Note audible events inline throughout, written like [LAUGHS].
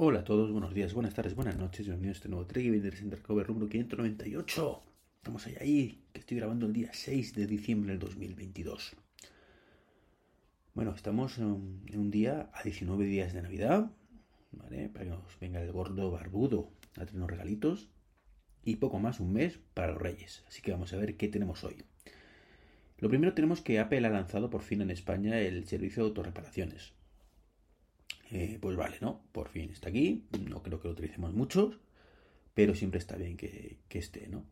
Hola a todos, buenos días, buenas tardes, buenas noches, bienvenidos a este nuevo Trek Vendors Undercover número 598. Estamos ahí, ahí, que estoy grabando el día 6 de diciembre del 2022. Bueno, estamos en un día a 19 días de Navidad, ¿vale? Para que nos venga el gordo barbudo a tener regalitos. Y poco más, un mes para los Reyes. Así que vamos a ver qué tenemos hoy. Lo primero tenemos que Apple ha lanzado por fin en España el servicio de autorreparaciones. Eh, pues vale, ¿no? Por fin está aquí. No creo que lo utilicemos muchos, pero siempre está bien que, esté, ¿no?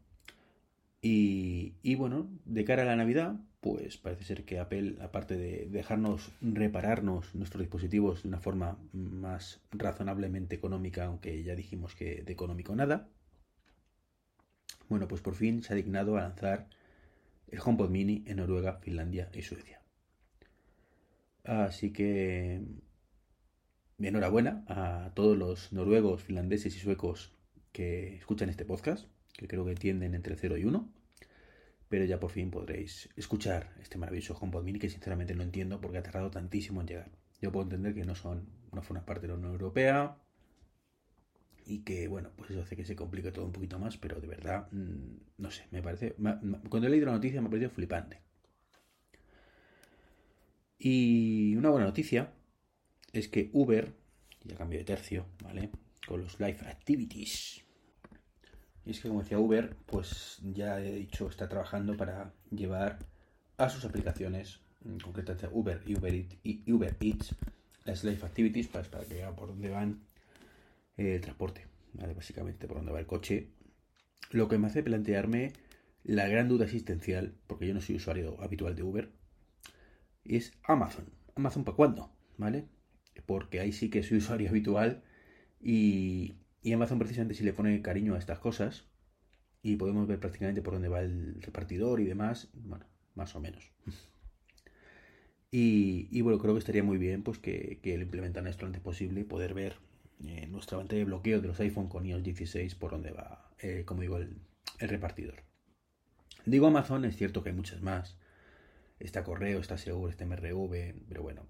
Y, y, bueno, de cara a la Navidad, pues parece ser que Apple, aparte de dejarnos repararnos nuestros dispositivos de una forma más razonablemente económica, aunque ya dijimos que de económico nada, bueno, pues por fin se ha dignado a lanzar el HomePod Mini en Noruega, Finlandia y Suecia. Así que enhorabuena a todos los noruegos, finlandeses y suecos que escuchan este podcast, que creo que tienden entre 0 y 1. Pero ya por fin podréis escuchar este maravilloso HomePod Mini que sinceramente no entiendo porque ha tardado tantísimo en llegar. Yo puedo entender que no son, no forman parte de la Unión Europea y que, bueno, pues eso hace que se complique todo un poquito más, pero de verdad, mm, no sé, me parece... Cuando he leído la noticia me ha parecido flipante. Y una buena noticia es que Uber, ya cambio de tercio, ¿vale? Con los Life Activities. Y es que, como decía Uber, pues ya he dicho, está trabajando para llevar a sus aplicaciones, concretamente Uber y Uber, y Uber Eats, las Life Activities, para, para que vean por dónde van el transporte, ¿vale? Básicamente por dónde va el coche. Lo que me hace plantearme la gran duda existencial, porque yo no soy usuario habitual de Uber, es Amazon. ¿Amazon para cuándo? ¿Vale? Porque ahí sí que soy usuario [LAUGHS] habitual y, Amazon precisamente si le pone cariño a estas cosas y podemos ver prácticamente por dónde va el repartidor y demás, bueno, más o menos. Y, bueno, creo que estaría muy bien pues que, que lo implementan esto lo antes posible y poder ver eh, nuestra pantalla de bloqueo de los iPhone con iOS 16 por dónde va, eh, como digo, el, el, repartidor. Digo Amazon, es cierto que hay muchas más. Está Correo, está Seguro, está MRV, pero bueno,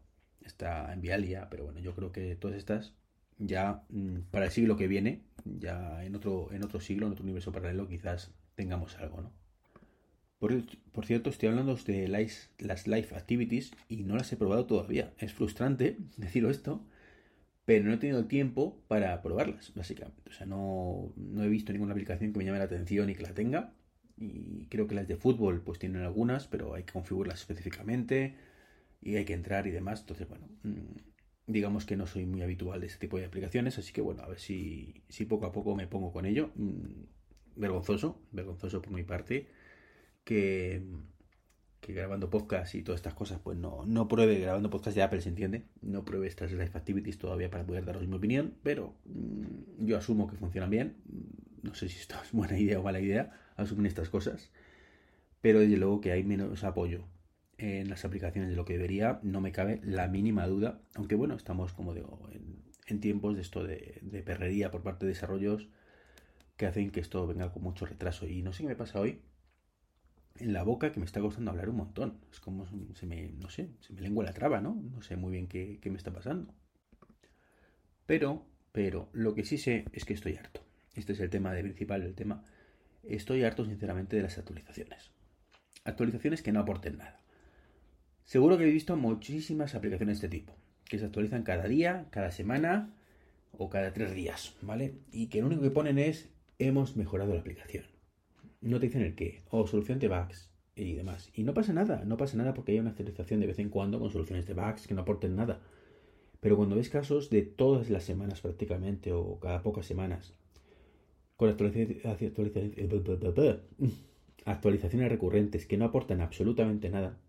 está en Vialia, pero bueno, yo creo que todas estas ya mm, para el siglo que viene, ya en otro, en otro siglo, en otro universo paralelo, quizás tengamos algo, ¿no? Por, cierto, estoy hablando de las, las live activities y no las he probado todavía. Es frustrante [LAUGHS] decirlo esto, pero no he tenido tiempo para probarlas, básicamente. O sea, no, no he visto ninguna aplicación que me llame la atención y que la tenga. Y creo que las de fútbol pues tienen algunas, pero hay que configurarlas específicamente y hay que entrar y demás. Entonces, bueno, mm, digamos que no soy muy habitual de ese tipo de aplicaciones, así que bueno, a ver si, si poco a poco me pongo con ello. Mm, vergonzoso, vergonzoso por mi parte, que, que grabando podcast y todas estas cosas, pues no, no pruebe grabando podcast de Apple, se entiende, no pruebe estas Life Activities todavía para poder daros mi opinión, pero mm, yo asumo que funcionan bien. No sé si esto [LAUGHS] es buena idea o mala idea, asumir estas cosas, pero desde luego que hay menos apoyo en las aplicaciones de lo que debería, no me cabe la mínima duda, aunque bueno, estamos como digo, en, tiempos de esto de, perrería por parte de desarrollos que hacen que esto venga con mucho retraso. Y no sé qué me pasa hoy en la boca que me está costando hablar un montón. Es como se me, no sé, se me lengua la traba, ¿no? No sé muy bien qué, qué me está pasando. Pero, pero, lo que sí sé es que estoy harto. Este es el tema de principal del tema. Estoy harto, sinceramente, de las actualizaciones. Actualizaciones que no aporten nada. Seguro que he visto muchísimas aplicaciones de este tipo, que se actualizan cada día, cada semana o cada tres días, ¿vale? Y que lo único que ponen es hemos mejorado la aplicación. No te dicen el qué, o solución de bugs y demás. Y no pasa nada, no pasa nada porque hay una actualización de vez en cuando con soluciones de bugs que no aporten nada. Pero cuando ves casos de todas las semanas prácticamente o cada pocas semanas, con actualizaciones recurrentes que no aportan absolutamente nada,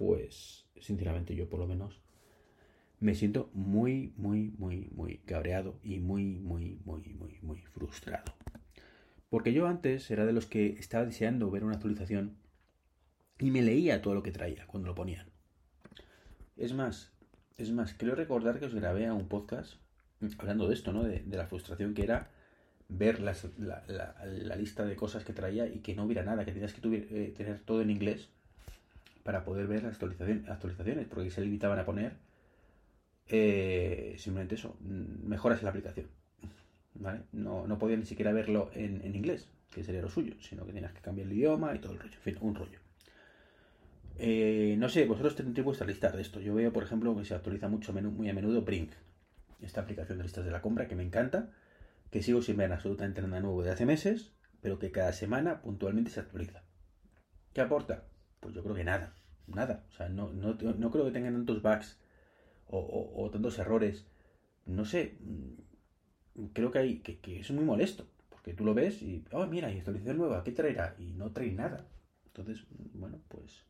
pues sinceramente yo por lo menos me siento muy, muy, muy, muy cabreado y muy, muy, muy, muy, muy frustrado. Porque yo antes era de los que estaba deseando ver una actualización y me leía todo lo que traía cuando lo ponían. Es más, es más, creo recordar que os grabé a un podcast hablando de esto, ¿no? De, la frustración que era ver la, lista de cosas que traía y que no hubiera nada, que tenías que eh, tener todo en inglés para poder ver las actualizaciones, porque se limitaban a poner eh, simplemente eso, mejoras en la aplicación. ¿Vale? No, no podía ni siquiera verlo en, inglés, que sería lo suyo, sino que tenías que cambiar el idioma y todo el rollo. En fin, un rollo. Eh, no sé, vosotros tenéis vuestra lista de esto. Yo veo, por ejemplo, que se actualiza mucho, muy a menudo Brink, esta aplicación de listas de la compra que me encanta, que sigo sin ver absolutamente nada nuevo de hace meses, pero que cada semana puntualmente se actualiza. ¿Qué aporta? Pues yo creo que nada, nada. O sea, no, no, no creo que tengan tantos bugs o, tantos errores. No sé, mm, creo que, hay, que, es muy molesto, porque tú lo ves y, oh, mira, hay actualización nueva, ¿qué traerá? Y no trae nada. Entonces, bueno, pues...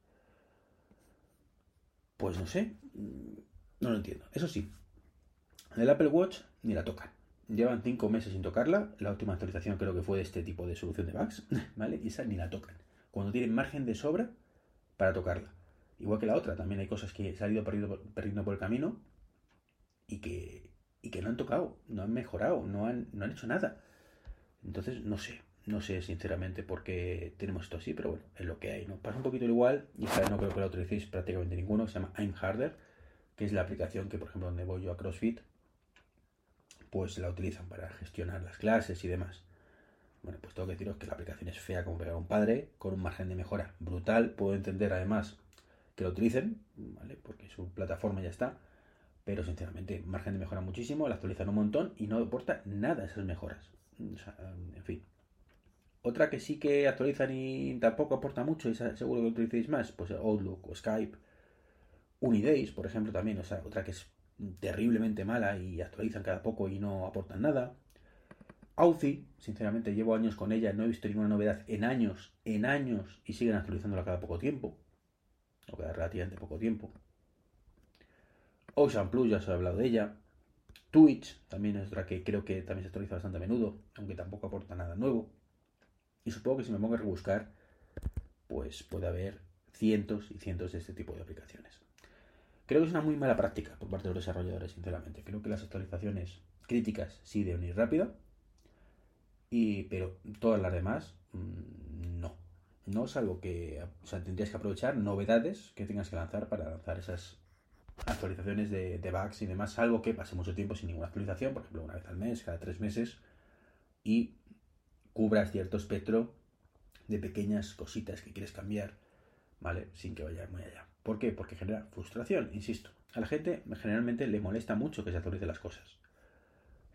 Pues no sé, mm, no lo entiendo. Eso sí, el Apple Watch ni la tocan. Llevan cinco meses sin tocarla. La última actualización creo que fue de este tipo de solución de bugs, [LAUGHS] ¿vale? Y esa ni la tocan. Cuando tienen margen de sobra para tocarla. Igual que la otra, también hay cosas que se han ido perdiendo, por el camino y que, no han tocado, no han mejorado, no han, no han hecho nada. Entonces, no sé, no sé sinceramente por qué tenemos esto así, pero bueno, es lo que hay, ¿no? Pasa un poquito igual, y esta no creo que la utilicéis prácticamente ninguno, se llama I'm Harder, que es la aplicación que, por ejemplo, donde voy yo a CrossFit, pues la utilizan para gestionar las clases y demás. Bueno, pues tengo que deciros que la aplicación es fea como pegar a un padre, con un margen de mejora brutal. Puedo entender además que lo utilicen, ¿vale? Porque su plataforma ya está. Pero sinceramente, margen de mejora muchísimo, la actualizan un montón y no aporta nada esas mejoras. en fin. Otra que sí que actualizan y tampoco aporta mucho, y seguro que lo utilicéis más, pues Outlook o Skype. Unidays, por ejemplo, también, o sea, otra que es terriblemente mala y actualizan cada poco y no aportan nada. Authy, sinceramente llevo años con ella, no he visto ninguna novedad en años, en años, y siguen actualizándola cada poco tiempo, o cada relativamente poco tiempo. Ocean Plus, ya os he hablado de ella. Twitch, también es otra que creo que también se actualiza bastante a menudo, aunque tampoco aporta nada nuevo. Y supongo que si me pongo a rebuscar, pues puede haber cientos y cientos de este tipo de aplicaciones. Creo que es una muy mala práctica por parte de los desarrolladores, sinceramente. Creo que las actualizaciones críticas sí deben ir rápido, y, pero todas las demás mm, no. No es algo que o sea, tendrías que aprovechar novedades que tengas que lanzar para lanzar esas actualizaciones de, de bugs y demás, algo que pase mucho tiempo sin ninguna actualización, por ejemplo, una vez al mes, cada tres meses, y cubras cierto espectro de pequeñas cositas que quieres cambiar, ¿vale? Sin que vaya muy allá. ¿Por qué? Porque genera frustración, insisto. A la gente generalmente le molesta mucho que se actualicen las cosas.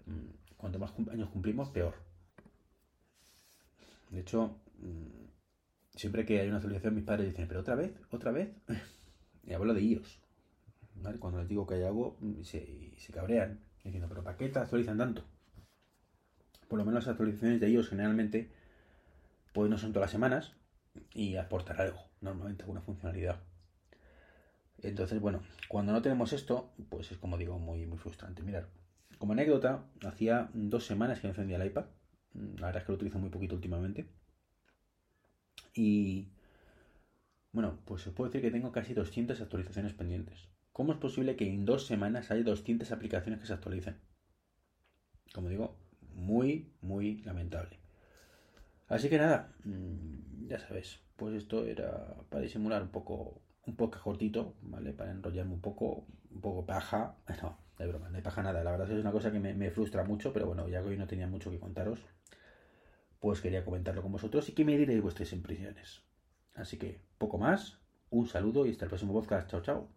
Mm, cuanto más años cumplimos, peor. De hecho, siempre que hay una actualización, mis padres dicen, pero otra vez, otra vez. [LAUGHS] y hablo de iOS. Cuando les digo que hay algo, mm, se, se cabrean. Diciendo, pero ¿para qué te actualizan tanto? Por lo menos las actualizaciones de iOS generalmente, pues no son todas las semanas y aportar algo, normalmente alguna funcionalidad. Entonces, bueno, cuando no tenemos esto, pues es como digo, muy, muy frustrante. Mirar, como anécdota, hacía dos semanas que encendía el iPad. La verdad es que lo utilizo muy poquito últimamente. Y bueno, pues os puedo decir que tengo casi 200 actualizaciones pendientes. ¿Cómo es posible que en dos semanas haya 200 aplicaciones que se actualicen? Como digo, muy, muy lamentable. Así que nada, mm, ya sabes, pues esto era para disimular un poco un poco cortito, ¿vale? Para enrollarme un poco, un poco paja. [LAUGHS] No, de broma, no hay paja nada. La verdad es una cosa que me, frustra mucho, pero bueno, ya que hoy no tenía mucho que contaros, pues quería comentarlo con vosotros y que me diréis vuestras impresiones. Así que, poco más, un saludo y hasta el próximo podcast. Chao, chao.